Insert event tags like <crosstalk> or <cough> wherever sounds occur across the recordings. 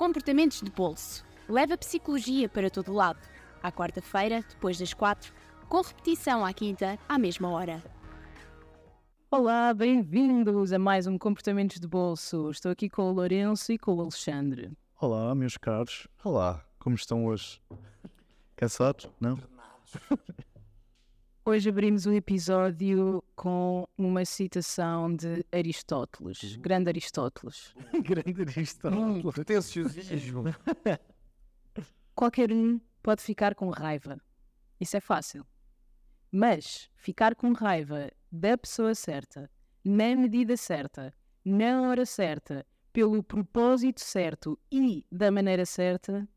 Comportamentos de bolso. Leva psicologia para todo lado. À quarta-feira, depois das quatro, com repetição à quinta, à mesma hora. Olá, bem-vindos a mais um Comportamentos de Bolso. Estou aqui com o Lourenço e com o Alexandre. Olá, meus caros. Olá, como estão hoje? Cansados? Não? <laughs> Hoje abrimos o episódio com uma citação de Aristóteles, grande Aristóteles. <laughs> Grande Aristóteles. Pretenciosismo. <laughs> Qualquer um pode ficar com raiva. Isso é fácil. Mas ficar com raiva da pessoa certa, na medida certa, na hora certa, pelo propósito certo e da maneira certa,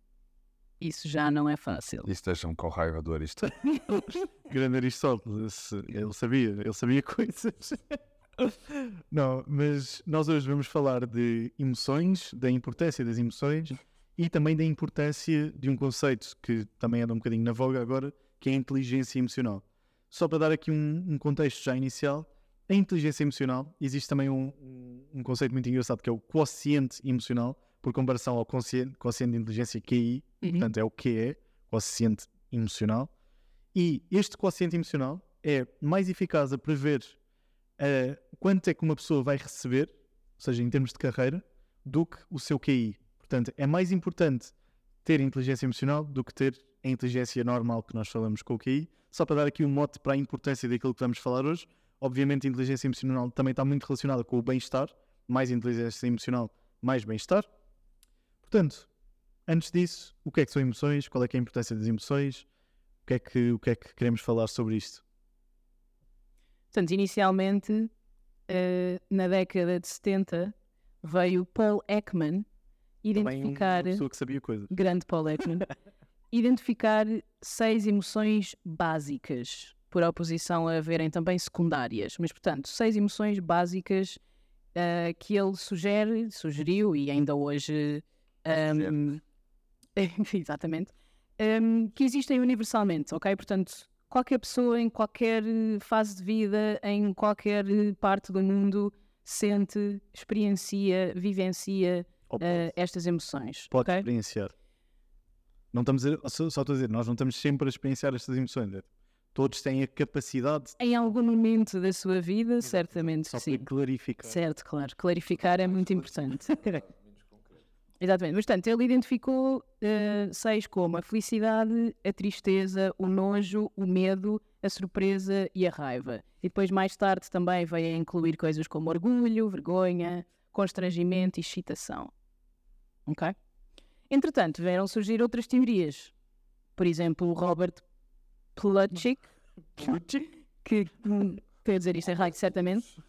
isso já não é fácil. Isso deixa-me com raiva do Aristóteles. <laughs> Grande Aristóteles. Ele sabia, ele sabia <laughs> coisas. Não, mas nós hoje vamos falar de emoções, da importância das emoções e também da importância de um conceito que também anda um bocadinho na voga agora, que é a inteligência emocional. Só para dar aqui um, um contexto já inicial, a inteligência emocional, existe também um, um- um conceito muito engraçado que é o quociente emocional, por comparação ao quociente, quociente de inteligência QI, portanto é o QE, quociente emocional. E este quociente emocional é mais eficaz a prever eh, quanto é que uma pessoa vai receber, ou seja, em termos de carreira, do que o seu QI. Portanto, é mais importante ter inteligência emocional do que ter a inteligência normal que nós falamos com o QI. Só para dar aqui um mote para a importância daquilo que vamos falar hoje. Obviamente, a inteligência emocional também está muito relacionada com o bem-estar. Mais inteligência emocional, mais bem-estar. Portanto, antes disso, o que é que são emoções? Qual é que é a importância das emoções? O que é que, o que, é que queremos falar sobre isto? Portanto, inicialmente, eh, na década de 70, veio Paul Ekman Também identificar, uma pessoa que sabia coisas. grande Paul Ekman, <laughs> identificar seis emoções básicas, por oposição a haverem também secundárias. Mas, portanto, seis emoções básicas eh, que ele sugere, sugeriu e ainda hoje. Ehm, <laughs> exatamente. ehm, que existem universalmente, ok? Portanto, qualquer pessoa em qualquer eh, fase de vida, em qualquer eh, parte do mundo, sente, experiencia, vivencia eh, pode, estas emoções. pode ok? experienciar. Não estamos a, só, só estou a dizer, nós não estamos sempre a experienciar estas emoções. é? Todos têm a capacidade, Em algum momento da sua vida, certamente só sim. para clarificar. Certo, claro. Clarificar é muito importante. <laughs> Exatamente. Mas, portanto, ele identificou eh, seis como a felicidade, a tristeza, o nojo, o medo, a surpresa e a raiva. E depois, mais tarde, também veio a incluir coisas como orgulho, vergonha, constrangimento e excitação. Ok? Entretanto, vieram surgir outras teorias. Por exemplo, o Robert Plutchik, que, hum, a dizer isto errado, certamente,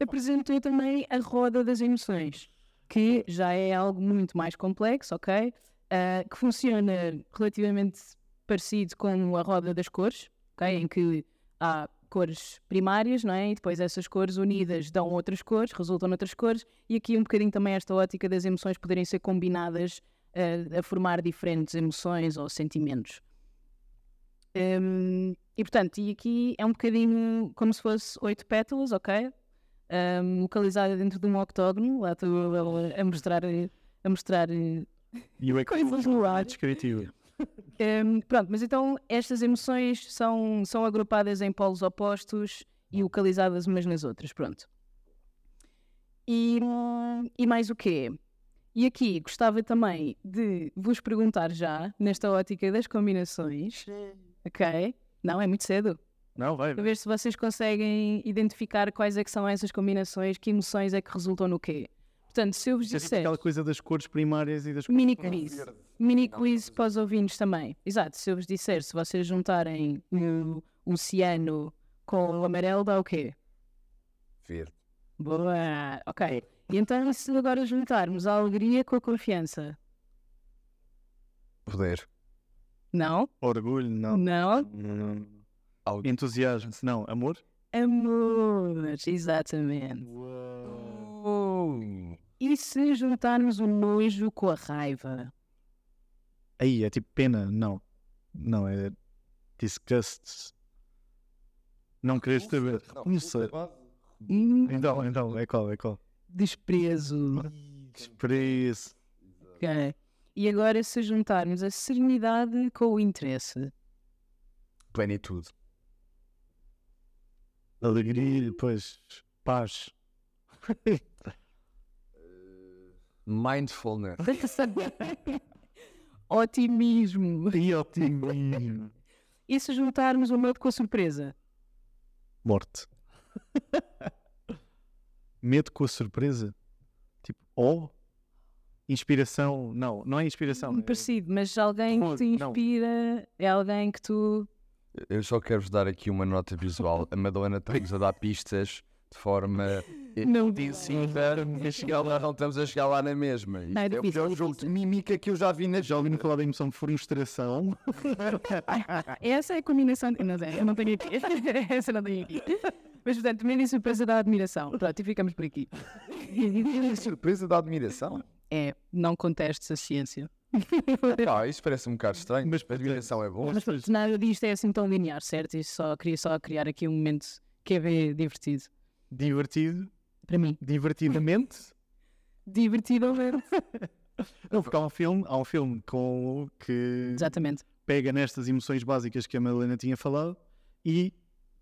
apresentou também a roda das emoções, que já é algo muito mais complexo, ok? Ah, que funciona relativamente parecido com a roda das cores, ok? Em que há cores primárias, não é? E depois essas cores unidas dão outras cores, resultam noutras cores, e aqui um bocadinho também esta ótica das emoções poderem ser combinadas ah, a formar diferentes emoções ou sentimentos. Hum, e portanto, e aqui é um bocadinho como se fosse oito pétalas, ok? Hum, localizada dentro de um octógono, lá estou a, a mostrar, a mostrar eh, E o é Coisas no ar. descritivo. Hum, pronto, mas então estas emoções são, são agrupadas em polos opostos e localizadas umas nas outras, pronto. E, e mais o quê? E aqui gostava também de vos perguntar já, nesta ótica das combinações, ok? Não, é muito cedo. Não, vai. Para ver se vocês conseguem identificar quais é que são essas combinações, que emoções é que resultam no quê. Portanto, se eu vos é tipo disser... aquela coisa das cores primárias e das cores. Mini quiz. Mini quiz para os ouvintes também. Exato, se eu vos disser, se vocês juntarem o, o ciano com o amarelo, dá o quê? Verde. Boa, ok. E então, se agora juntarmos a alegria com a confiança? Poder. Não? Orgulho, não. Não? Não. Algo. Entusiasmo, não. Amor? Amor, exatamente. E se juntarmos o nojo com a raiva? Aí, é tipo pena? Não. Não, é disgust. Não queres saber. Não sei. Hum, Então, então, é qual, é qual? desprezo. Desprezo. Ok. E agora, se juntarmos a serenidade com o interesse, Plenitude. Alegria, pois, paz. Mindfulness. <laughs> otimismo. E otimismo. <laughs> E se juntarmos o medo com a surpresa? Morte. <laughs> Medo com a surpresa. Tipo, ou inspiração. Não, não é inspiração. é- Parecido, mas alguém que te Não. inspira é alguém que tu. Eu só quero-vos dar aqui uma nota visual. A Madalena tem-nos a dar pistas de forma Não intensiva. a chegar lá, não estamos a chegar lá na mesma. Não, é é o difícil, pior é jogo de mímica que eu já vi na Já ouviram falar da emoção de frustração? <laughs> Essa é a combinação. Não sei, eu não tenho aqui. <laughs> Essa não tenho aqui. Mas, portanto, e surpresa da admiração. Pronto, e ficamos por aqui. <laughs> surpresa da admiração. É, não contestes a ciência. <laughs> Ah, isso parece um bocado estranho, mas a admiração é bom. Mas pronto, nada disto é assim tão linear, certo? Isto só queria só criar aqui um momento que é bem divertido. Divertido. Para mim. Divertidamente. <laughs> Ver. <laughs> Não, porque há um filme, há um filme com, que Exatamente. pega nestas emoções básicas que a Madalena tinha falado e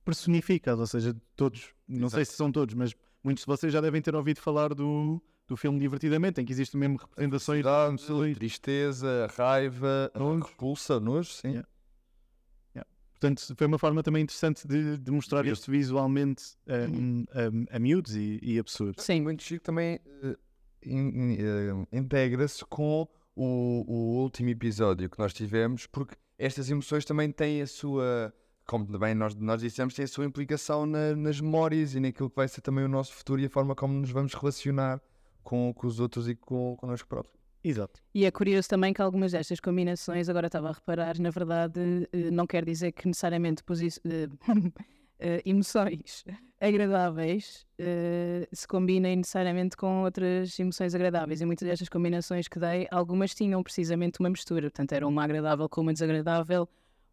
personifica, ou seja, todos, não sei se são todos, mas muitos de vocês já devem ter ouvido falar do, do filme Divertidamente, em que existem mesmo representações de emoções. Tristeza, raiva, repulsa, nojo, sim. Yeah. Portanto, foi uma forma também interessante de, de mostrar isto visualmente um, um, a miúdos e, e a pessoas. Sim. Muito chique também in- eh, integra-se com o, o último episódio que nós tivemos, porque estas emoções também têm a sua, como também nós, nós dissemos, têm a sua implicação na- nas memórias e naquilo que vai ser também o nosso futuro e a forma como nos vamos relacionar com, com os outros e com connosco próprios. Exato. E é curioso também que algumas destas combinações, agora estava a reparar, na verdade, eh, não quer dizer que necessariamente posi- eh, <laughs> eh, emoções <laughs> agradáveis se combinem necessariamente com outras emoções agradáveis. E muitas destas combinações que dei, algumas tinham precisamente uma mistura. Portanto, era uma agradável com uma desagradável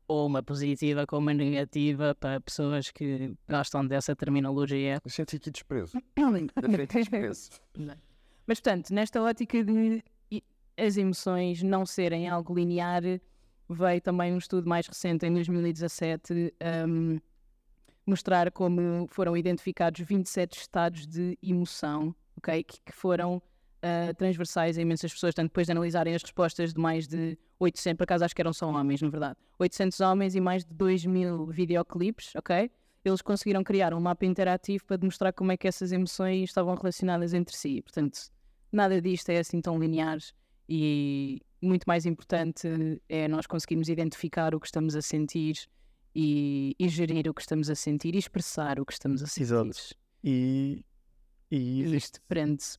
ou uma positiva com uma negativa para pessoas que gostam dessa terminologia. Eu senti aqui desprezo. <coughs> Mas, portanto, nesta ótica de as emoções não serem algo linear, veio também um estudo mais recente, em 2017, um, mostrar como foram identificados 27 estados de emoção, ok? Que, que foram ah, transversais a imensas pessoas, portanto, depois de analisarem as respostas de mais de 800, por acaso acho que eram só homens, na verdade, 800 homens e mais de 2 mil videoclipes, ok? Eles conseguiram criar um mapa interativo para demonstrar como é que essas emoções estavam relacionadas entre si. Portanto, nada disto é assim tão linear e muito mais importante é nós conseguirmos identificar o que estamos a sentir e, e gerir o que estamos a sentir e expressar o que estamos a sentir. Exato. E, e isto prende-se.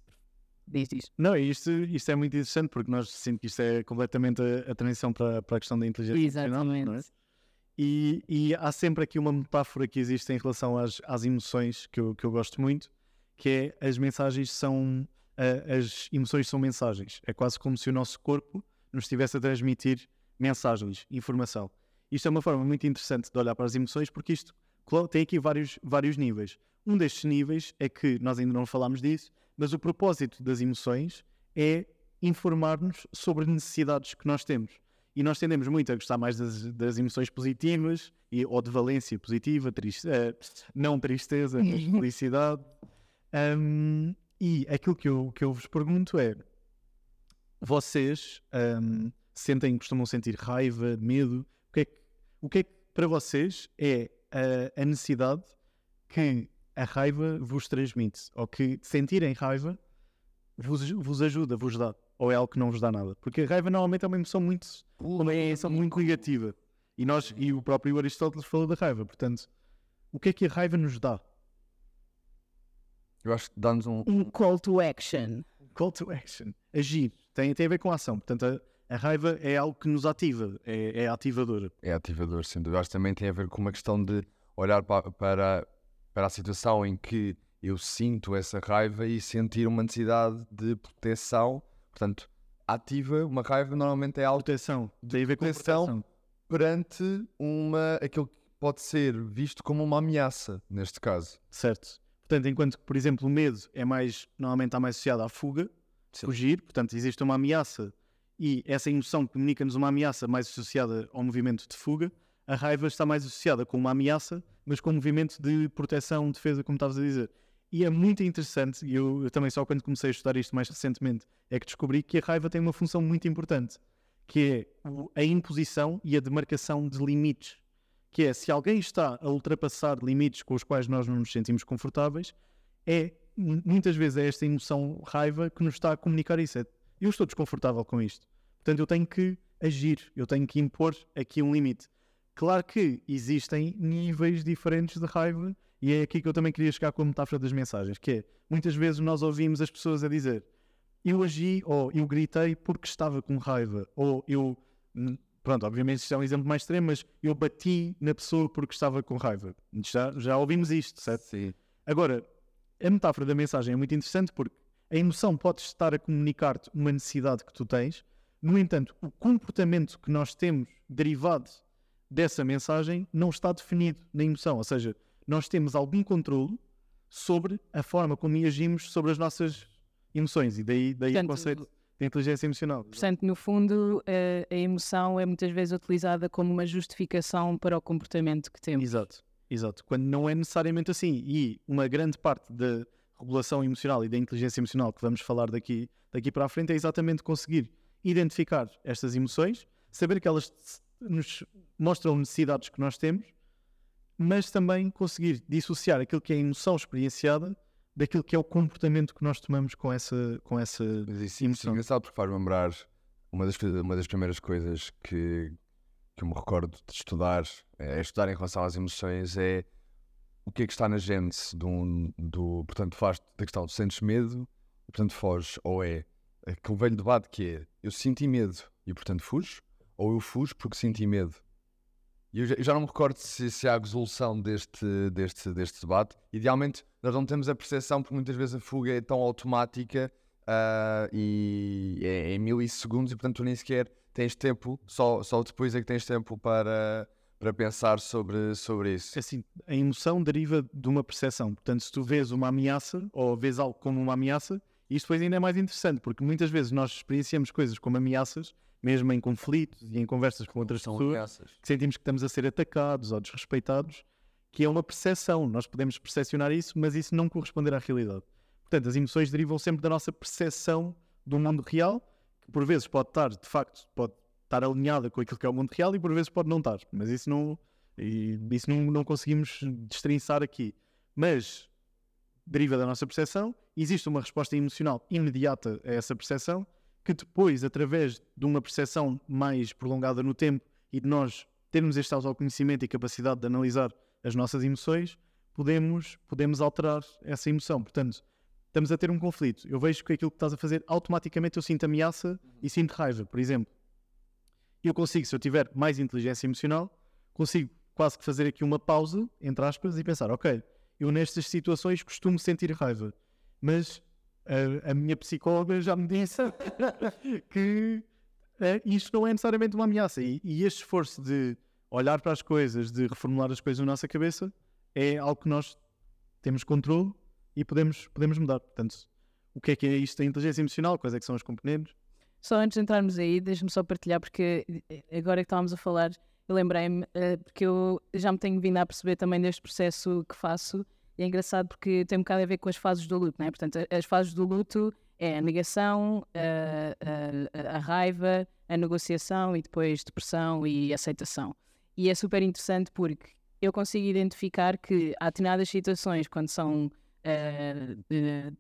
Diz isto. Não, isto, isto é muito interessante porque nós sentimos que isto é completamente a, a transição para, para a questão da inteligência emocional, é? Exatamente. E, e há sempre aqui uma metáfora que existe em relação às, às emoções que eu, que eu gosto muito, que é as mensagens são. A- as emoções são mensagens. É quase como se o nosso corpo nos estivesse a transmitir mensagens, informação. Isto é uma forma muito interessante de olhar para as emoções porque isto tem aqui vários, vários níveis. Um destes níveis é que nós ainda não falámos disso, mas o propósito das emoções é informar-nos sobre necessidades que nós temos. E nós tendemos muito a gostar mais das, das emoções positivas, e, ou de valência positiva, triste, eh, não tristeza, <laughs> felicidade. Ahm, e aquilo que eu, que eu vos pergunto é: vocês ahm, sentem, costumam sentir raiva, medo? O que é que, o que, é que para vocês é a, a necessidade que a raiva vos transmite? Ou que sentirem raiva vos, vos ajuda, vos dá? Ou é algo que não vos dá nada? Porque a raiva normalmente é uma emoção muito, uma emoção muito negativa. E, nós, e o próprio Aristóteles falou da raiva. Portanto, o que é que a raiva nos dá? Eu acho que dá-nos um. Um call to action. Call to action. Agir. Tem, tem a ver com a ação. Portanto, a, a raiva é algo que nos ativa. É, é ativadora. É ativador, sem dúvida. Acho que também tem a ver com uma questão de olhar pa- para, para a situação em que eu sinto essa raiva e sentir uma necessidade de proteção. Portanto, ativa, uma raiva normalmente é algo Proteção. Tem a ver com proteção. proteção. perante uma, aquilo que pode ser visto como uma ameaça, neste caso. Certo. Portanto, enquanto que, por exemplo, o medo é mais, normalmente está mais associado à fuga, Sim. fugir, portanto, existe uma ameaça e essa emoção comunica-nos uma ameaça mais associada ao movimento de fuga. A raiva está mais associada com uma ameaça, mas com um movimento de proteção, defesa, como estavas a dizer. E é muito interessante, e eu, eu também só quando comecei a estudar isto mais recentemente, é que descobri que a raiva tem uma função muito importante, que é a imposição e a demarcação de limites. Que é, se alguém está a ultrapassar limites com os quais nós não nos sentimos confortáveis, é mu- muitas vezes é esta emoção raiva que nos está a comunicar isso. É, eu estou desconfortável com isto. Portanto, eu tenho que agir, eu tenho que impor aqui um limite. Claro que existem níveis diferentes de raiva e é aqui que eu também queria chegar com a metáfora das mensagens, que é, muitas vezes nós ouvimos as pessoas a dizer eu agi ou eu gritei porque estava com raiva ou eu, hum, pronto, obviamente isto é um exemplo mais extremo, mas eu bati na pessoa porque estava com raiva. Já, já ouvimos isto, certo? Sim. Agora, a metáfora da mensagem é muito interessante porque a emoção pode estar a comunicar-te uma necessidade que tu tens, no entanto, o comportamento que nós temos derivado dessa mensagem não está definido na emoção, ou seja, nós temos algum controle sobre a forma como agimos sobre as nossas emoções e daí, daí o Portanto, conceito de inteligência emocional. Portanto, no fundo, a, a emoção é muitas vezes utilizada como uma justificação para o comportamento que temos. Exato, exato. Quando não é necessariamente assim. E uma grande parte da regulação emocional e da inteligência emocional que vamos falar daqui, daqui para a frente é exatamente conseguir identificar estas emoções, saber que elas nos mostram necessidades que nós temos, mas também conseguir dissociar aquilo que é a emoção experienciada daquilo que é o comportamento que nós tomamos com essa, com essa Mas isso, isso é emoção. engraçado porque faz lembrar uma das, uma das primeiras coisas que, que eu me recordo de estudar, é estudar em relação às emoções, é o que é que está na gênese um- do, portanto, faz da questão de sentes medo e portanto foges, ou é aquele velho debate que é eu senti medo e portanto fujo, ou eu fujo porque senti medo. E eu já, eu já não me recordo se, se há resolução deste, deste, deste debate. Idealmente, nós não temos a percepção, porque muitas vezes a fuga é tão automática ah, e é em milissegundos, e portanto tu nem sequer tens tempo, só, só depois é que tens tempo para, para pensar sobre, sobre isso. Assim, a emoção deriva de uma percepção. Portanto, se tu vês uma ameaça ou vês algo como uma ameaça, isto depois ainda é mais interessante, porque muitas vezes nós experienciamos coisas como ameaças, mesmo em conflitos e em conversas com outras São pessoas, ameaças. que sentimos que estamos a ser atacados ou desrespeitados, que é uma percepção. Nós podemos percepcionar isso, mas isso não corresponder à realidade. Portanto, as emoções derivam sempre da nossa percepção do mundo real, que por vezes pode estar, de facto, pode estar alinhada com aquilo que é o mundo real e por vezes pode não estar. Mas isso não, e isso não, não conseguimos destrinçar aqui. Mas deriva da nossa percepção, existe uma resposta emocional imediata a essa percepção, que depois, através de uma percepção mais prolongada no tempo e de nós termos este autoconhecimento e capacidade de analisar as nossas emoções, podemos, podemos alterar essa emoção. Portanto, estamos a ter um conflito. Eu vejo que aquilo que estás a fazer, automaticamente eu sinto ameaça e sinto raiva, por exemplo. Eu consigo, se eu tiver mais inteligência emocional, consigo quase que fazer aqui uma pausa, entre aspas, e pensar, ok, eu nestas situações costumo sentir raiva, mas a, a minha psicóloga já me disse <laughs> que eh, isto não é necessariamente uma ameaça. E, e este esforço de olhar para as coisas, de reformular as coisas na nossa cabeça, é algo que nós temos controle e podemos, podemos mudar. Portanto, o que é que é isto da inteligência emocional? Quais é que são os componentes? Só antes de entrarmos aí, deixa-me só partilhar, porque eh, agora que estávamos a falar, lembrei-me, eh, porque eu já me tenho vindo a perceber também deste processo que faço, é engraçado porque tem um bocado a ver com as fases do luto, não é? Portanto, as fases do luto é a negação, a, a- a raiva, a negociação e depois depressão e aceitação. E é super interessante porque eu consigo identificar que há determinadas situações quando são eh, eh,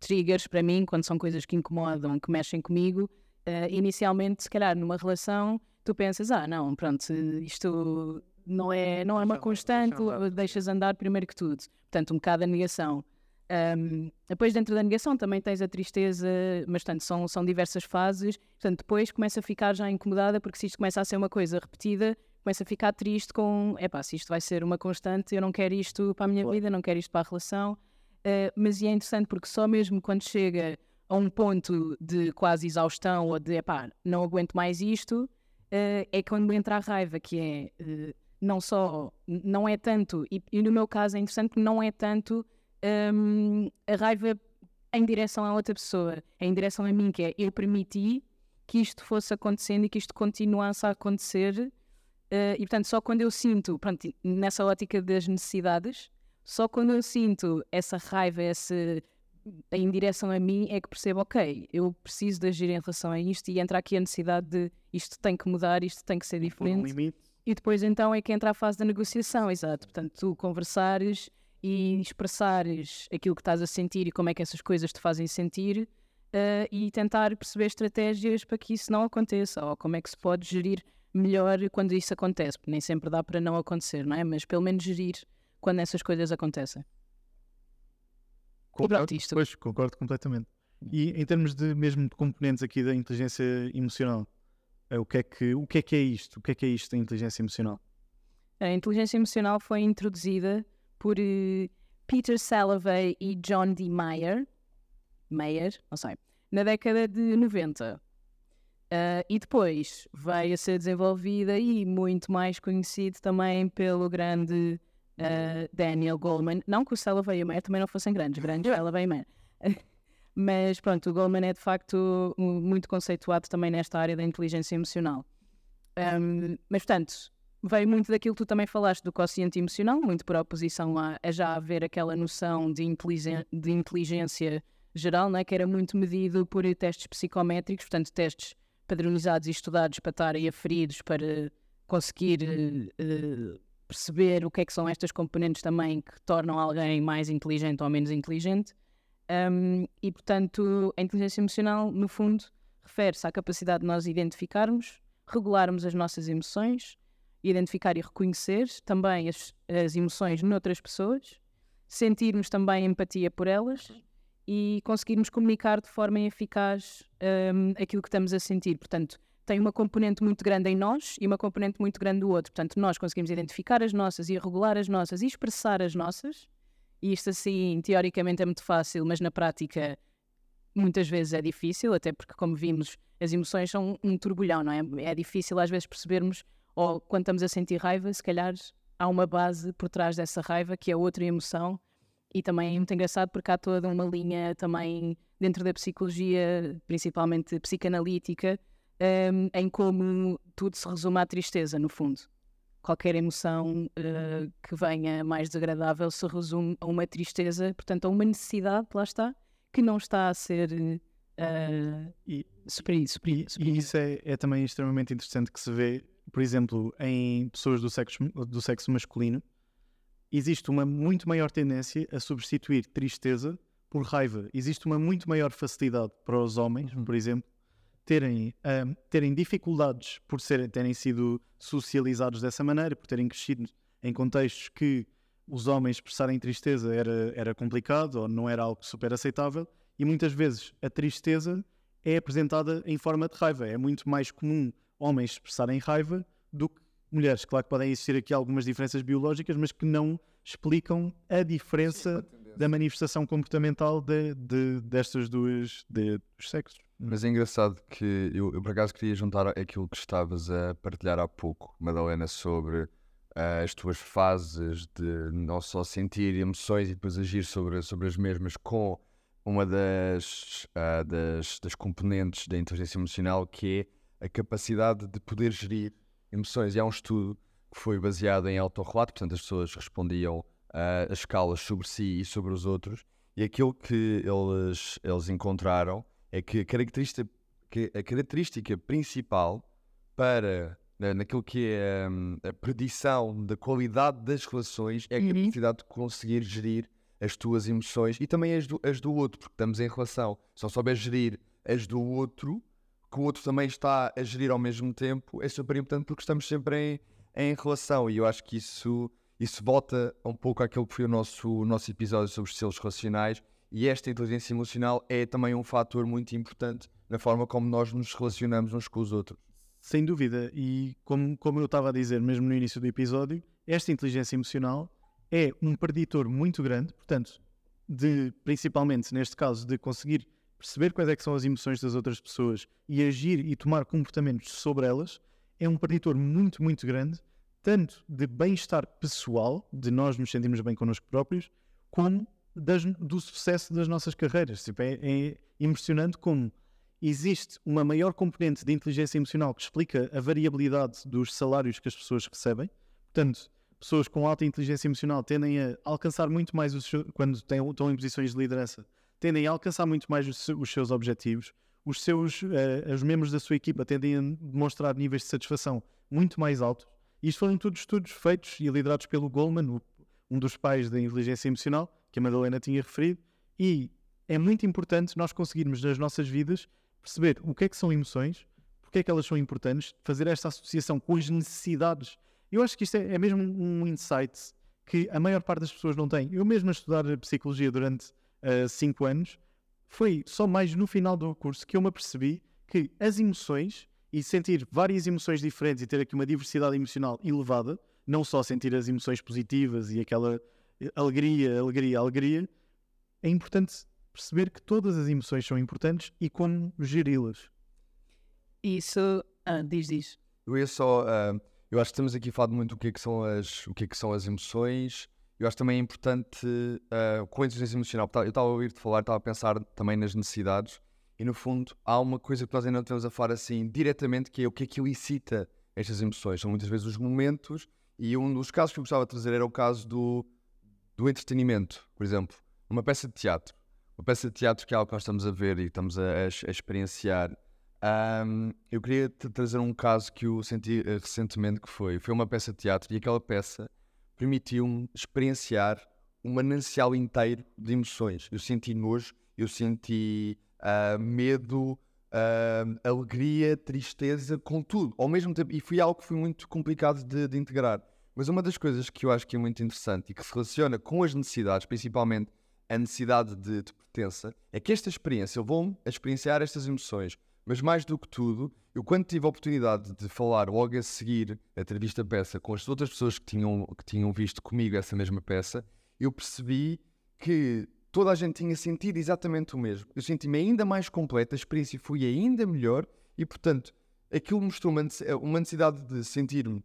triggers para mim, quando são coisas que incomodam, que mexem comigo, eh, inicialmente, se calhar, numa relação, tu pensas, ah, não, pronto, isto não é, não é uma constante, deixas andar primeiro que tudo. Portanto, um bocado a negação. Ahm, depois, dentro da negação, também tens a tristeza, mas portanto, são, são diversas fases. Portanto, depois começa a ficar já incomodada, porque se isto começa a ser uma coisa repetida, começa a ficar triste com, epá, se isto vai ser uma constante, eu não quero isto para a minha vida, não quero isto para a relação. Uh, mas e é interessante porque só mesmo quando chega a um ponto de quase exaustão ou de, epá, não aguento mais isto, uh, é quando entra a raiva, que é uh, não só, não é tanto, e, e no meu caso é interessante porque não é tanto hum, a raiva em direção à outra pessoa, é em direção a mim, que é eu permiti que isto fosse acontecendo e que isto continuasse a acontecer. Uh, e portanto, só quando eu sinto, pronto, nessa ótica das necessidades, só quando eu sinto essa raiva, essa em direção a mim, é que percebo, ok, eu preciso de agir em relação a isto e entra aqui a necessidade de isto tem que mudar, isto tem que ser diferente. Um e depois então é que entra a fase da negociação, exato. Portanto, tu conversares e expressares aquilo que estás a sentir e como é que essas coisas te fazem sentir uh, e tentar perceber estratégias para que isso não aconteça ou como é que se pode gerir melhor quando isso acontece, porque nem sempre dá para não acontecer, não é? Mas pelo menos gerir quando essas coisas acontecem. Concordo, isto. Pois, concordo completamente. E em termos de mesmo de componentes aqui da inteligência emocional, o que é que, o que, é, que é isto? O que é que é isto da inteligência emocional? A inteligência emocional foi introduzida por uh, Peter Salovey e John D. Meyer, Meyer, não sei, na década de 90. Uh, eh, e depois veio a ser desenvolvida e muito mais conhecido também pelo grande uh, Daniel Goleman. Não que o Salovey e o Meyer também não fossem grandes, grandes Salovey e Meyer. <laughs> Mas pronto, o Goleman é de facto muito conceituado também nesta área da inteligência emocional. Um, mas portanto, veio muito daquilo que tu também falaste do quociente emocional, muito por oposição a, a já haver aquela noção de, inteligência, de inteligência geral, né, que era muito medido por testes psicométricos, portanto, testes padronizados e estudados para estarem aferidos, para conseguir uh, perceber o que é que são estas componentes também que tornam alguém mais inteligente ou menos inteligente. Um, e, portanto, a inteligência emocional, no fundo, refere-se à capacidade de nós identificarmos, regularmos as nossas emoções, identificar e reconhecer também as, as emoções noutras pessoas, sentirmos também empatia por elas e conseguirmos comunicar de forma eficaz um, aquilo que estamos a sentir. Portanto, tem uma componente muito grande em nós e uma componente muito grande do outro. Portanto, nós conseguimos identificar as nossas e regular as nossas e expressar as nossas. E isto, assim, teoricamente é muito fácil, mas na prática muitas vezes é difícil, até porque, como vimos, as emoções são um turbulhão, não é? É difícil às vezes percebermos, ou quando estamos a sentir raiva, se calhar há uma base por trás dessa raiva que é outra emoção. E também é muito engraçado porque há toda uma linha também dentro da psicologia, principalmente psicanalítica, um, em como tudo se resume à tristeza, no fundo. Qualquer emoção uh, que venha mais desagradável se resume a uma tristeza, portanto, a uma necessidade, lá está, que não está a ser uh, e, suprida. E, e, isso é, é, também extremamente interessante que se vê, por exemplo, em pessoas do sexo, do sexo masculino, existe uma muito maior tendência a substituir tristeza por raiva. Existe uma muito maior facilidade para os homens, uhum. por exemplo, terem, um, terem dificuldades por serem, terem sido socializados dessa maneira, por terem crescido em contextos que os homens expressarem tristeza era, era complicado ou não era algo super aceitável, e muitas vezes a tristeza é apresentada em forma de raiva. É muito mais comum homens expressarem raiva do que mulheres. Claro que podem existir aqui algumas diferenças biológicas, mas que não explicam a diferença da manifestação comportamental de, de, destas duas de, dos sexos. Mas é engraçado que eu, eu por acaso queria juntar aquilo que estavas a partilhar há pouco, Madalena, sobre uh, as tuas fases de não só sentir emoções e depois agir sobre, sobre as mesmas com uma das, uh, das, das componentes da inteligência emocional que é a capacidade de poder gerir emoções. E há um estudo que foi baseado em autorrelato, portanto as pessoas respondiam uh, as escalas sobre si e sobre os outros, e aquilo que eles, eles encontraram é que a característica, que a característica principal para naquilo que é um, a predição da qualidade das relações é a uhum. capacidade de conseguir gerir as tuas emoções e também as do, as do outro, porque estamos em relação. Se não souber gerir as do outro, que o outro também está a gerir ao mesmo tempo, é super importante porque estamos sempre em, em relação e eu acho que isso, isso volta um pouco àquilo que foi o nosso, o nosso episódio sobre os selos relacionais e esta inteligência emocional é também um fator muito importante na forma como nós nos relacionamos uns com os outros. Sem dúvida, e como, como eu estava a dizer mesmo no início do episódio, esta inteligência emocional é um preditor muito grande, portanto, de principalmente neste caso, de conseguir perceber quais é são as emoções das outras pessoas e agir e tomar comportamentos sobre elas, é um preditor muito, muito grande, tanto de bem-estar pessoal, de nós nos sentirmos bem connosco próprios, como das- do sucesso das nossas carreiras. Tipo, é, é impressionante como existe uma maior componente de inteligência emocional que explica a variabilidade dos salários que as pessoas recebem. Portanto, pessoas com alta inteligência emocional tendem a alcançar muito mais quando têm, estão em posições de liderança, tendem a alcançar muito mais os, os seus objetivos. Os seus, eh, os membros da sua equipa tendem a demonstrar níveis de satisfação muito mais altos. Isto foram todos estudos feitos e liderados pelo Goldman, um dos pais da inteligência emocional, que a Madalena tinha referido. E é muito importante nós conseguirmos nas nossas vidas perceber o que é que são emoções, porque é que elas são importantes, fazer esta associação com as necessidades. Eu acho que isto é, é mesmo um insight que a maior parte das pessoas não tem. Eu mesmo a estudar psicologia durante ah, cinco anos, foi só mais no final do curso que eu me apercebi que as emoções e sentir várias emoções diferentes e ter aqui uma diversidade emocional elevada, não só sentir as emoções positivas e aquela eh, alegria, alegria, alegria, é importante perceber que todas as emoções são importantes e como geri-las. Isso. Ah, diz, diz. Eu ia só. ah, eu acho que estamos aqui falar muito do que é que são as, o que é que são as emoções. Eu acho também importante ah, com a inteligência emocional. porque Eu estava a ouvir-te falar, estava a pensar também nas necessidades. E no fundo, há uma coisa que nós ainda não temos a falar assim diretamente, que é o que é que elicita estas emoções. São muitas vezes os momentos. E um dos casos que eu gostava de trazer era o caso do, do entretenimento, por exemplo. Uma peça de teatro. Uma peça de teatro que é algo que nós estamos a ver e estamos a, a- a experienciar. Ahm, eu queria te trazer um caso que eu senti eh, recentemente que foi. Foi uma peça de teatro e aquela peça permitiu-me experienciar um manancial inteiro de emoções. Eu senti nojo, eu senti ah, medo, ah, alegria, tristeza, com tudo, ao mesmo tempo. E foi algo que foi muito complicado de, de integrar. Mas uma das coisas que eu acho que é muito interessante e que se relaciona com as necessidades, principalmente a necessidade de, de pertença, é que esta experiência levou-me a experienciar estas emoções. Mas mais do que tudo, eu quando tive a oportunidade de falar logo a seguir a ter visto a peça com as outras pessoas que tinham, que tinham visto comigo essa mesma peça, eu percebi que toda a gente tinha sentido exatamente o mesmo. Eu senti-me ainda mais completa, a experiência foi ainda melhor e, portanto, aquilo mostrou uma nece- uma necessidade de sentir-me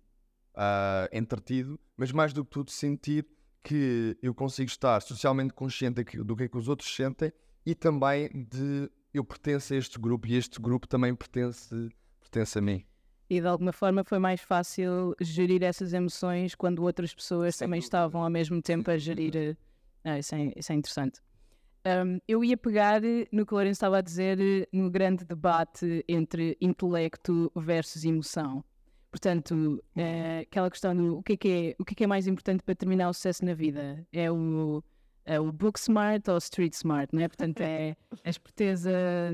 ah, entretido, mas mais do que tudo sentir que eu consigo estar socialmente consciente do que é que os outros sentem e também de eu pertenço a este grupo e este grupo também pertence, pertence a mim. E de alguma forma foi mais fácil gerir essas emoções quando outras pessoas Sem também dúvida. estavam ao mesmo tempo a gerir. Ah, isso, é, isso é interessante. Ahm, eu ia pegar no que o Lourenço estava a dizer eh, no grande debate entre intelecto versus emoção. Portanto, eh, aquela questão do o que, é que é, o que é que é mais importante para terminar o sucesso na vida? É o, é o book smart ou street smart, não é? Portanto, é <laughs> a esperteza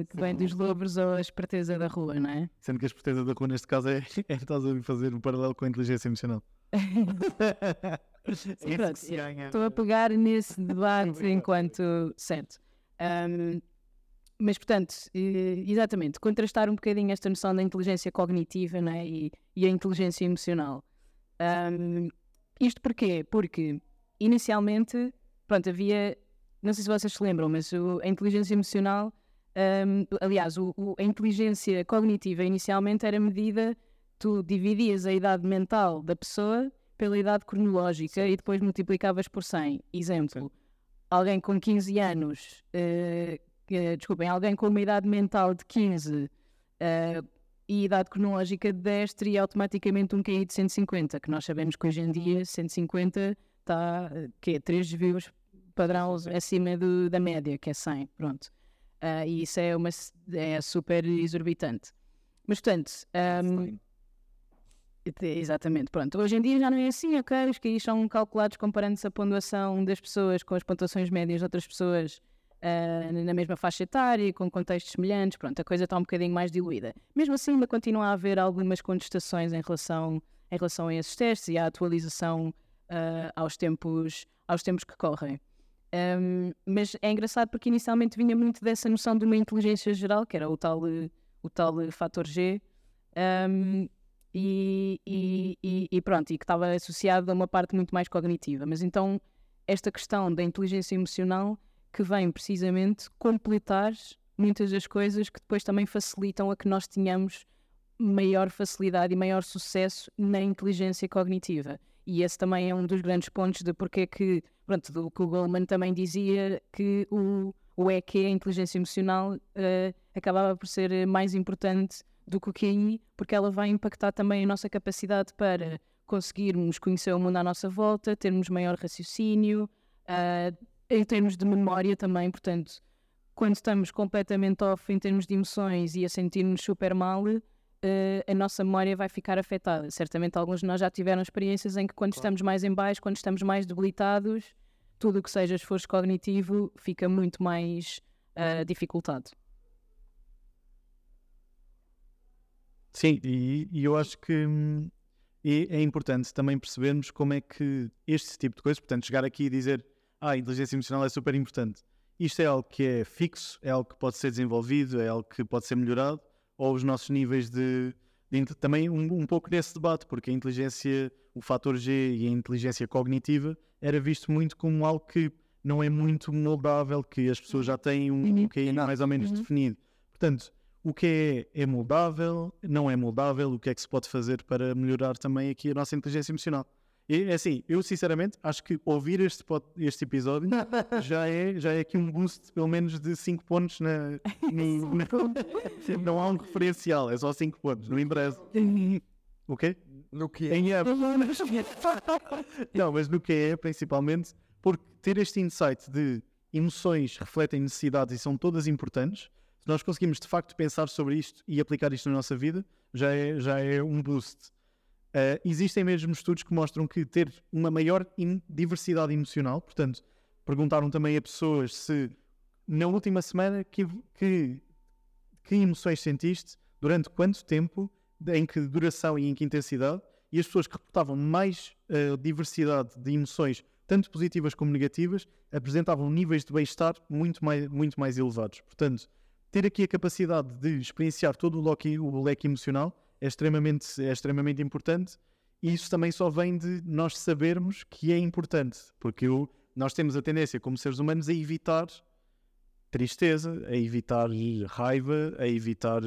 que vem dos lobos ou a esperteza da rua, não é? Sendo que a esperteza da rua, neste caso, é, <laughs> é estás a fazer um paralelo com a inteligência emocional. <laughs> É. Estou a pegar nesse <laughs> debate enquanto. Certo. Ahm, mas, portanto, exatamente, contrastar um bocadinho esta noção da inteligência cognitiva é? e, e a inteligência emocional. Ahm, isto porquê? Porque, inicialmente, pronto, havia. Não sei se vocês se lembram, mas o- a inteligência emocional. ahm, aliás, o- o- a inteligência cognitiva inicialmente era medida. Tu dividias a idade mental da pessoa pela idade cronológica e depois multiplicavas por 100. Exemplo, alguém com 15 anos, eh, eh, desculpem, alguém com uma idade mental de 15 eh, e idade cronológica de 10 teria automaticamente um QI de 150, que nós sabemos que hoje em dia 150 está, que é 3 desvios padrão acima do- da média, que é 100, pronto. E isso é, uma, é super exorbitante. Mas, portanto, Te- Exatamente, pronto. Hoje em dia já não é assim, ok? Os QIs são calculados comparando-se a pontuação das pessoas com as pontuações médias de outras pessoas ah, na mesma faixa etária, com contextos semelhantes, pronto, a coisa está um bocadinho mais diluída. Mesmo assim, ainda continua a haver algumas contestações em relação, em relação a esses testes e à atualização ah, aos, tempos, aos tempos que correm. Ahm, mas é engraçado porque inicialmente vinha muito dessa noção de uma inteligência geral, que era o tal, o tal fator G, ahm, e, e, e- e pronto, e que estava associado a uma parte muito mais cognitiva. Mas então, esta questão da inteligência emocional que vem precisamente completar muitas das coisas que depois também facilitam a que nós tenhamos maior facilidade e maior sucesso na inteligência cognitiva. E esse também é um dos grandes pontos de porque é que, pronto, do que o Goldman também dizia que o, o EQ, a inteligência emocional, uh, acabava por ser mais importante do que o QI, porque ela vai impactar também a nossa capacidade para conseguirmos conhecer o mundo à nossa volta, termos maior raciocínio, uh, em termos de memória também, portanto, quando estamos completamente off em termos de emoções e a sentir-nos super mal, uh, a nossa memória vai ficar afetada. Certamente alguns de nós já tiveram experiências em que quando claro. estamos mais em baixo, quando estamos mais debilitados, tudo o que seja esforço cognitivo fica muito mais uh, dificultado. Sim, e, e eu acho que hum, é importante também percebermos como é que este tipo de coisas, portanto, chegar aqui e dizer ah, a inteligência emocional é super importante. Isto é algo que é fixo, é algo que pode ser desenvolvido, é algo que pode ser melhorado, ou os nossos níveis de. de também um, um, pouco nesse debate, porque a inteligência, o fator G e a inteligência cognitiva era visto muito como algo que não é muito moldável, que as pessoas já têm um, um QI mais ou menos uhum. definido. Portanto, o que é, é moldável, não é moldável, o que é que se pode fazer para melhorar também aqui a nossa inteligência emocional. E é assim, eu sinceramente acho que ouvir este, este episódio <laughs> já é, já é aqui um boost pelo menos de 5 pontos na, no, <laughs> na, <laughs> Não há um referencial, é só 5 pontos, não interessa. O quê? No que é? Em não, mas no que é principalmente, porque ter este insight de emoções refletem necessidades e são todas importantes, se nós conseguimos de facto pensar sobre isto e aplicar isto na nossa vida, já é, já é um boost. Uh, existem mesmo estudos que mostram que ter uma maior diversidade emocional, portanto, perguntaram também a pessoas se na última semana que, que, que emoções sentiste, durante quanto tempo, em que duração e em que intensidade, e as pessoas que reportavam mais uh, diversidade de emoções, tanto positivas como negativas, apresentavam níveis de bem-estar muito mais, muito mais elevados. Portanto, ter aqui a capacidade de experienciar todo o leque, o leque emocional é extremamente, é extremamente importante e isso também só vem de nós sabermos que é importante, porque eu, nós temos a tendência, como seres humanos, a evitar tristeza, a evitar raiva, a evitar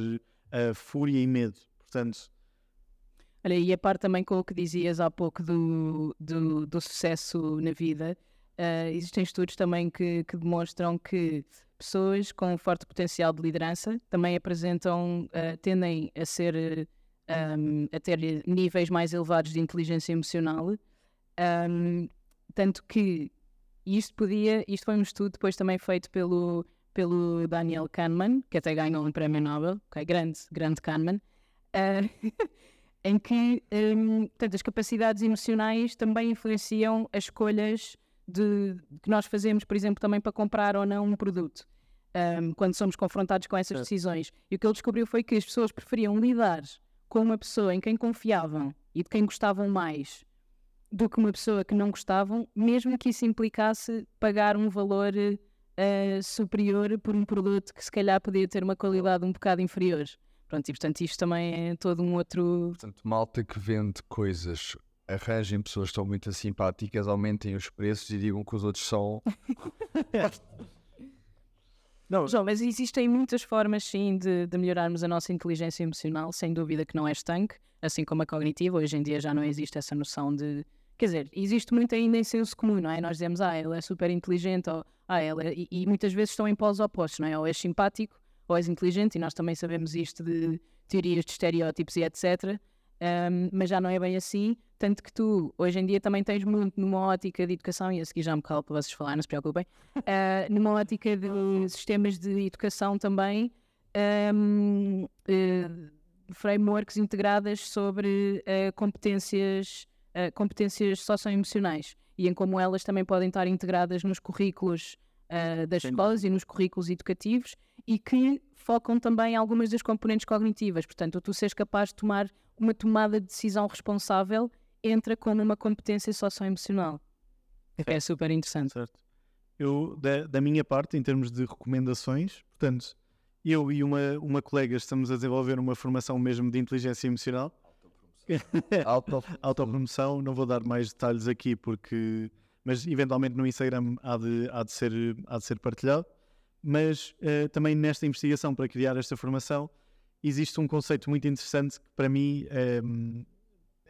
a fúria e medo. Portanto. Olha, e a par também com o que dizias há pouco do, do, do sucesso na vida, uh, existem estudos também que, que demonstram que pessoas com forte potencial de liderança também apresentam, uh, tendem a ser um, a ter níveis mais elevados de inteligência emocional. Um, tanto que isto podia, isto foi um estudo depois também feito pelo, pelo Daniel Kahneman, que até ganhou um prémio Nobel, okay, grande, grande Kahneman, uh, <laughs> em que um, portanto, as capacidades emocionais também influenciam as escolhas de, que nós fazemos, por exemplo, também para comprar ou não um produto. Um, quando somos confrontados com essas decisões. E o que ele descobriu foi que as pessoas preferiam lidar com uma pessoa em quem confiavam e de quem gostavam mais do que uma pessoa que não gostavam, mesmo que isso implicasse pagar um valor uh, superior por um produto que se calhar podia ter uma qualidade um bocado inferior. Pronto, e portanto isto também é todo um outro... Portanto, malta que vende coisas, arranjem pessoas que são muito simpáticas, aumentem os preços e digam que os outros são... <laughs> Não. João, mas existem muitas formas, sim, de, de, melhorarmos a nossa inteligência emocional, sem dúvida que não é estanque, assim como a cognitiva. Hoje em dia já não existe essa noção de. Quer dizer, existe muito ainda em senso comum, não é? Nós dizemos, ah, ele é super inteligente, ou ah, ela é... e, e, muitas vezes estão em polos opostos, não é? Ou és simpático, ou és inteligente, e nós também sabemos isto de teorias de estereótipos e etc. Um, mas já não é bem assim. Tanto que tu, hoje em dia, também tens muito numa ótica de educação, e a seguir já me calo para vocês falar, não se preocupem, uh, <laughs> numa ótica de sistemas de educação também, um, uh, eh, frameworks integradas sobre uh, competências, competências socioemocionais e em como elas também podem estar integradas nos currículos das Sim. escolas e nos currículos educativos e que focam também algumas das componentes cognitivas. Portanto, tu seres capaz de tomar uma tomada de decisão responsável entra como uma competência socioemocional. É, é super interessante. Certo. Eu, da, da, minha parte, em termos de recomendações, portanto, eu e uma, uma colega estamos a desenvolver uma formação mesmo de inteligência emocional. Autopromoção. <laughs> Autopromoção, não vou dar mais detalhes aqui porque. Mas eventualmente no Instagram há de, há de, ser, há de ser partilhado. Mas uh, também nesta investigação para criar esta formação existe um conceito muito interessante que para mim um, ehm,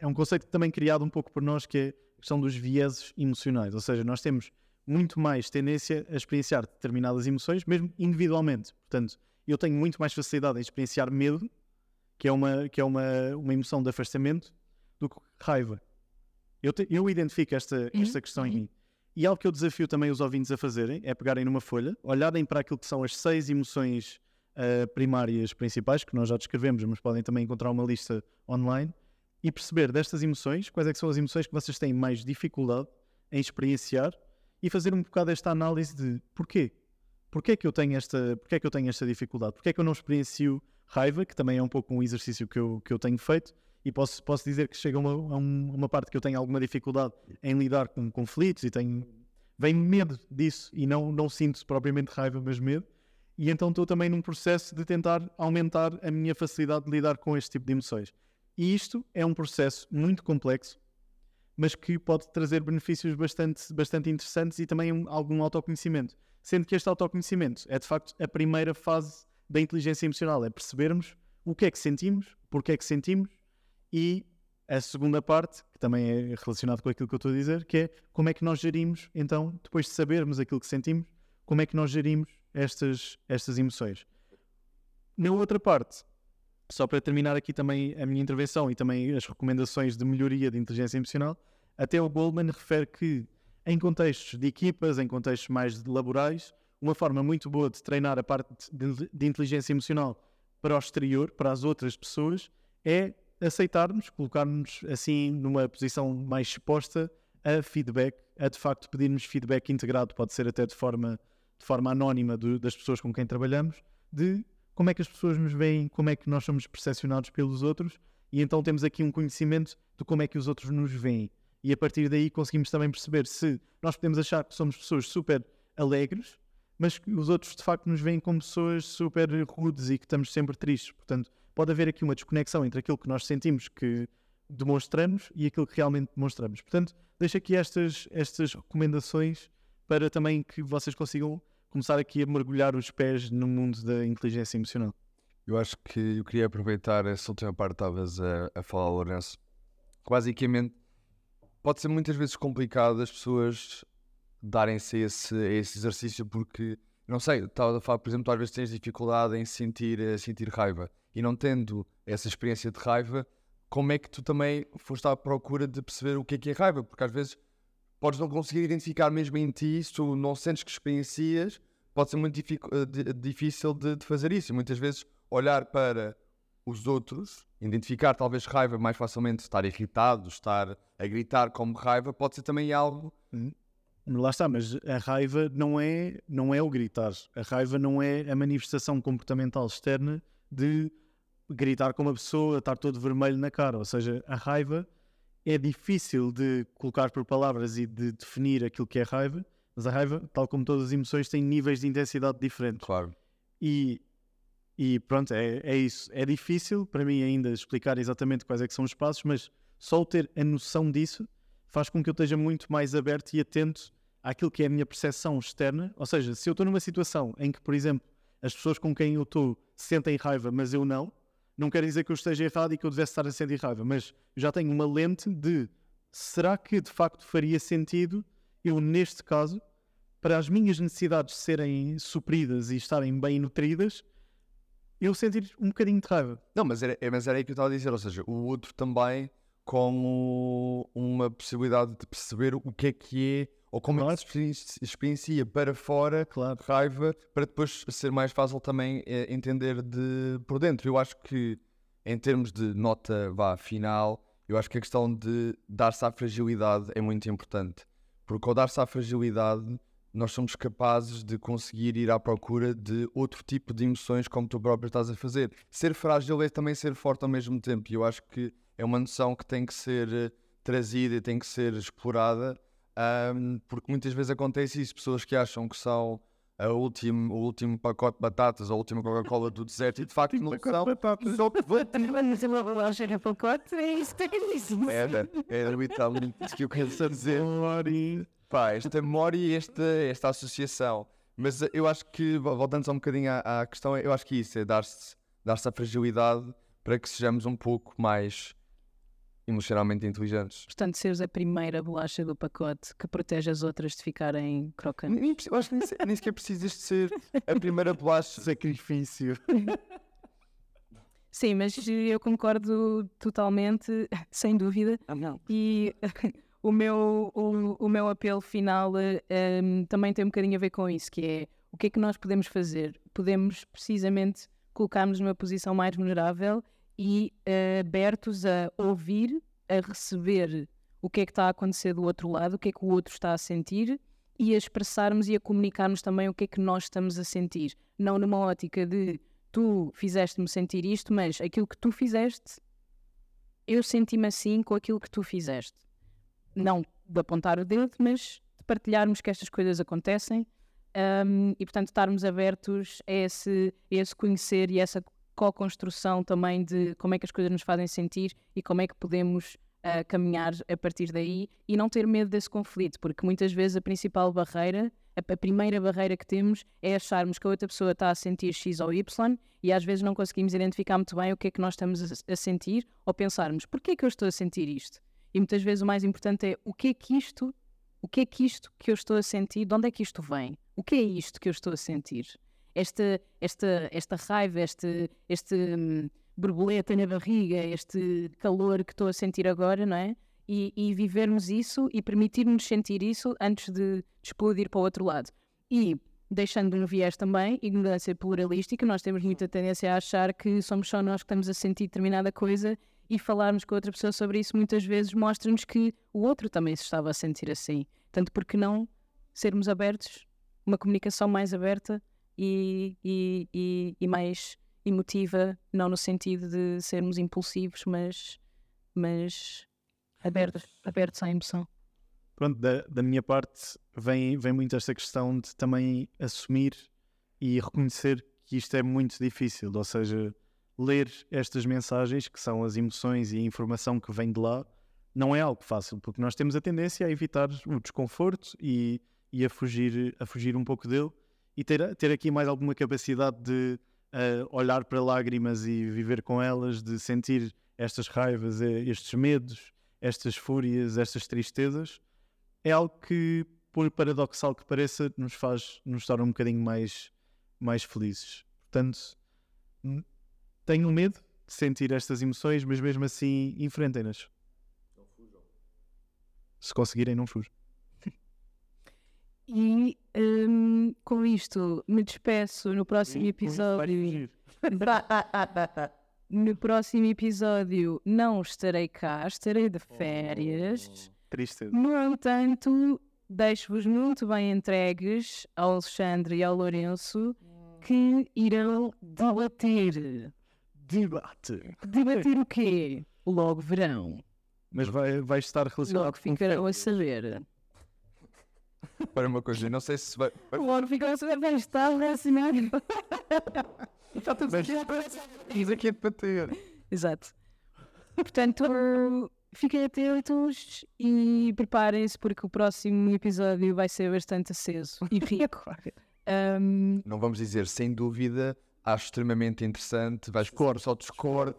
é um conceito também criado um pouco por nós, que é a questão dos vieses emocionais. Ou seja, nós temos muito mais tendência a experienciar determinadas emoções, mesmo individualmente. Portanto, eu tenho muito mais facilidade em experienciar medo, que é uma, que é uma, uma emoção de afastamento, do que raiva. Eu, te, eu identifico esta, esta questão em mim. E algo que eu desafio também os ouvintes a fazerem é pegarem numa folha, olharem para aquilo que são as seis emoções uh, primárias principais, que nós já descrevemos, mas podem também encontrar uma lista online, e perceber destas emoções quais é são as emoções que vocês têm mais dificuldade em experienciar e fazer um bocado esta análise de porquê? Porquê é que eu tenho esta, porquê é que eu tenho esta dificuldade? Porquê é que eu não experiencio raiva, que também é um pouco um exercício que eu, que eu tenho feito, e posso, posso dizer que chega uma, a uma parte que eu tenho alguma dificuldade em lidar com conflitos e tenho vem medo disso e não, não sinto propriamente raiva, mas medo. E então estou também num processo de tentar aumentar a minha facilidade de lidar com este tipo de emoções. E isto é um processo muito complexo, mas que pode trazer benefícios bastante, bastante interessantes e também um, algum autoconhecimento. Sendo que este autoconhecimento é de facto a primeira fase da inteligência emocional, é percebermos o que é que sentimos, porque é que sentimos e a segunda parte, que também é relacionado com aquilo que eu estou a dizer, que é como é que nós gerimos, então, depois de sabermos aquilo que sentimos, como é que nós gerimos estas, estas emoções. Na outra parte, só para terminar aqui também a minha intervenção e também as recomendações de melhoria de inteligência emocional, até o Goldman refere que em contextos de equipas, em contextos mais laborais, uma forma muito boa de treinar a parte de, inteligência emocional para o exterior, para as outras pessoas, é aceitarmos, colocar-nos assim numa posição mais exposta a feedback, a de facto pedirmos feedback integrado, pode ser até de forma, de forma anónima do, das pessoas com quem trabalhamos, de como é que as pessoas nos veem, como é que nós somos percepcionados pelos outros, e então temos aqui um conhecimento de como é que os outros nos veem. E a partir daí conseguimos também perceber se nós podemos achar que somos pessoas super alegres, mas que os outros de facto nos veem como pessoas super rudes e que estamos sempre tristes. Portanto, pode haver aqui uma desconexão entre aquilo que nós sentimos que demonstramos e aquilo que realmente demonstramos. Portanto, deixo aqui estas, estas recomendações para também que vocês consigam começar aqui a mergulhar os pés no mundo da inteligência emocional. Eu acho que eu queria aproveitar essa última parte que estavas a, a falar, Lourenço. Basicamente, pode ser muitas vezes complicado as pessoas darem-se esse, esse exercício porque, não sei, estava a falar, por exemplo, às vezes tens dificuldade em sentir, eh, sentir raiva e não tendo essa experiência de raiva, como é que tu também foste à procura de perceber o que é que é raiva? Porque às vezes podes não conseguir identificar mesmo em ti, se tu não sentes que experiencias, pode ser muito eh, difícil de, de fazer isso. E muitas vezes olhar para os outros, identificar talvez raiva mais facilmente, estar irritado, estar a gritar como raiva, pode ser também algo. Hum. Lá está, mas a raiva não é, não é o gritar. A raiva não é a manifestação comportamental externa de gritar com uma pessoa, estar todo vermelho na cara. Ou seja, a raiva é difícil de colocar por palavras e de definir aquilo que é raiva, mas a raiva, tal como todas as emoções, tem níveis de intensidade diferentes. Claro. E, e pronto, é, é isso. É difícil para mim ainda explicar exatamente quais é que são os passos, mas só ter a noção disso faz com que eu esteja muito mais aberto e atento àquilo que é a minha percepção externa. Ou seja, se eu estou numa situação em que, por exemplo, as pessoas com quem eu estou sentem raiva, mas eu não, não quer dizer que eu esteja errado e que eu devesse estar a sentir raiva, mas já tenho uma lente de será que de facto faria sentido eu, neste caso, para as minhas necessidades serem supridas e estarem bem nutridas, eu sentir um bocadinho de raiva. Não, mas era, é, mas era aí que eu estava a dizer, ou seja, o outro também como uma possibilidade de perceber o que é que é ou como claro. é que se experiencia para fora claro. raiva para depois ser mais fácil também é, entender de por dentro. Eu acho que em termos de nota vá final, eu acho que a questão de dar-se à fragilidade é muito importante. Porque ao dar-se à fragilidade, nós somos capazes de conseguir ir à procura de outro tipo de emoções como tu próprio estás a fazer. Ser frágil é também ser forte ao mesmo tempo. E eu acho que é uma noção que tem que ser eh, trazida e tem que ser explorada um, porque muitas vezes acontece isso, pessoas que acham que são a último, o último pacote de batatas, a última Coca-Cola do deserto e de facto não são. Só que vou fazer uma bolacha de pacote, é isso que é Era, era literalmente isso que eu quero <laughs> dizer. Pá, esta memória e esta, esta associação. Mas eu acho que, voltando só um bocadinho à, à questão, eu acho que isso é dar-se dar, -se, a fragilidade para que sejamos um pouco mais emocionalmente inteligentes. Portanto, seres a primeira bolacha do pacote que protege as outras de ficarem crocantes. Nem, eu acho que nem, nem sequer precisas de ser a primeira bolacha. Sacrifício. Sim, mas eu concordo totalmente, sem dúvida. não. E <laughs> o meu, o, o meu apelo final em, também tem um bocadinho a ver com isso, que é o que é que nós podemos fazer? Podemos precisamente colocar-nos numa posição mais vulnerável e eh, abertos a ouvir, a receber o que é que está a acontecer do outro lado, o que é que o outro está a sentir e a expressarmos e a comunicarmos também o que é que nós estamos a sentir. Não numa ótica de tu fizeste-me sentir isto, mas aquilo que tu fizeste, eu senti-me assim com aquilo que tu fizeste. Não de apontar o dedo, mas de partilharmos que estas coisas acontecem um, e, portanto, estarmos abertos a esse, a esse conhecer e essa co-construção também de como é que as coisas nos fazem sentir e como é que podemos ah, caminhar a partir daí e não ter medo desse conflito, porque muitas vezes a principal barreira, a, a primeira barreira que temos é acharmos que a outra pessoa está a sentir X ou Y e às vezes não conseguimos identificar muito bem o que é que nós estamos a, a sentir ou pensarmos porquê é que eu estou a sentir isto? E muitas vezes o mais importante é o que é que isto, o que é que isto que eu estou a sentir, de onde é que isto vem? O que é isto que eu estou a sentir? Esta, esta, esta raiva, este, este hum, borboleta na barriga, este calor que estou a sentir agora, não é? E, e vivermos isso e permitirmos sentir isso antes de explodir para o outro lado. E deixando um viés também, ignorância pluralística, nós temos muita tendência a achar que somos só nós que estamos a sentir determinada coisa e falarmos com outra pessoa sobre isso muitas vezes mostra-nos que o outro também se estava a sentir assim. Tanto porque não sermos abertos, uma comunicação mais aberta e, e, e, e mais emotiva, não no sentido de sermos impulsivos, mas, mas abertos, abertos à emoção. Pronto, da, da minha parte vem, vem muito esta questão de também assumir e reconhecer que isto é muito difícil, ou seja, ler estas mensagens, que são as emoções e a informação que vem de lá, não é algo fácil, porque nós temos a tendência a evitar o desconforto e, e a, fugir, a fugir um pouco dele e ter, ter aqui mais alguma capacidade de uh, olhar para lágrimas e viver com elas, de sentir estas raivas, eh, estes medos, estas fúrias, estas tristezas, é algo que, por paradoxal que pareça, nos faz nos torna um bocadinho mais, mais felizes. Portanto, tenham medo de sentir estas emoções, mas mesmo assim enfrentem-nas. Se conseguirem, não fujam. E hum, com isto me despeço no próximo episódio. <laughs> No próximo episódio não estarei cá, estarei de férias. Tristeza. No entanto, deixo-vos muito bem entregues ao Alexandre e ao Lourenço que irão debater. Debate. Debater o quê? Logo verão. Mas vai, vai estar relacionado Logo ficarão a saber. Para uma coisa, não sei se vai. vai- Logo ficarão a saber. Vai estar relacionado. Isso aqui é de bater. Exato. Portanto, fiquem atentos e preparem-se porque o próximo episódio vai ser bastante aceso e rico. <laughs> Um, Não vamos dizer, sem dúvida, acho extremamente interessante. Vais discordo, só discordo.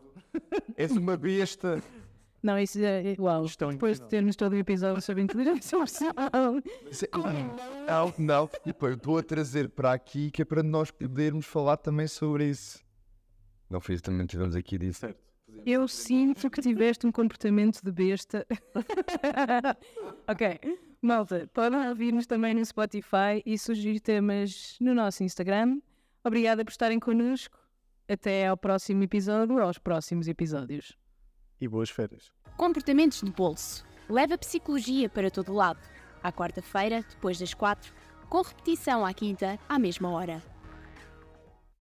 És uma besta. Não, isso é. Uau. Gestão Depois de termos todo o episódio sobre inteligência artificial. É- Não, não. E eu estou a trazer para aqui que é para nós podermos falar também sobre isso. Não fiz, também tivemos aqui disso. Certo. Eu sinto que tiveste um comportamento de besta. <laughs> ok. Malta, podem ouvir-nos também no Spotify e sugerir temas no nosso Instagram. Obrigada por estarem connosco. Até ao próximo episódio, aos próximos episódios. E boas férias. Comportamentos de bolso. Leva psicologia para todo lado. À quarta-feira, depois das quatro, com repetição à quinta, à mesma hora.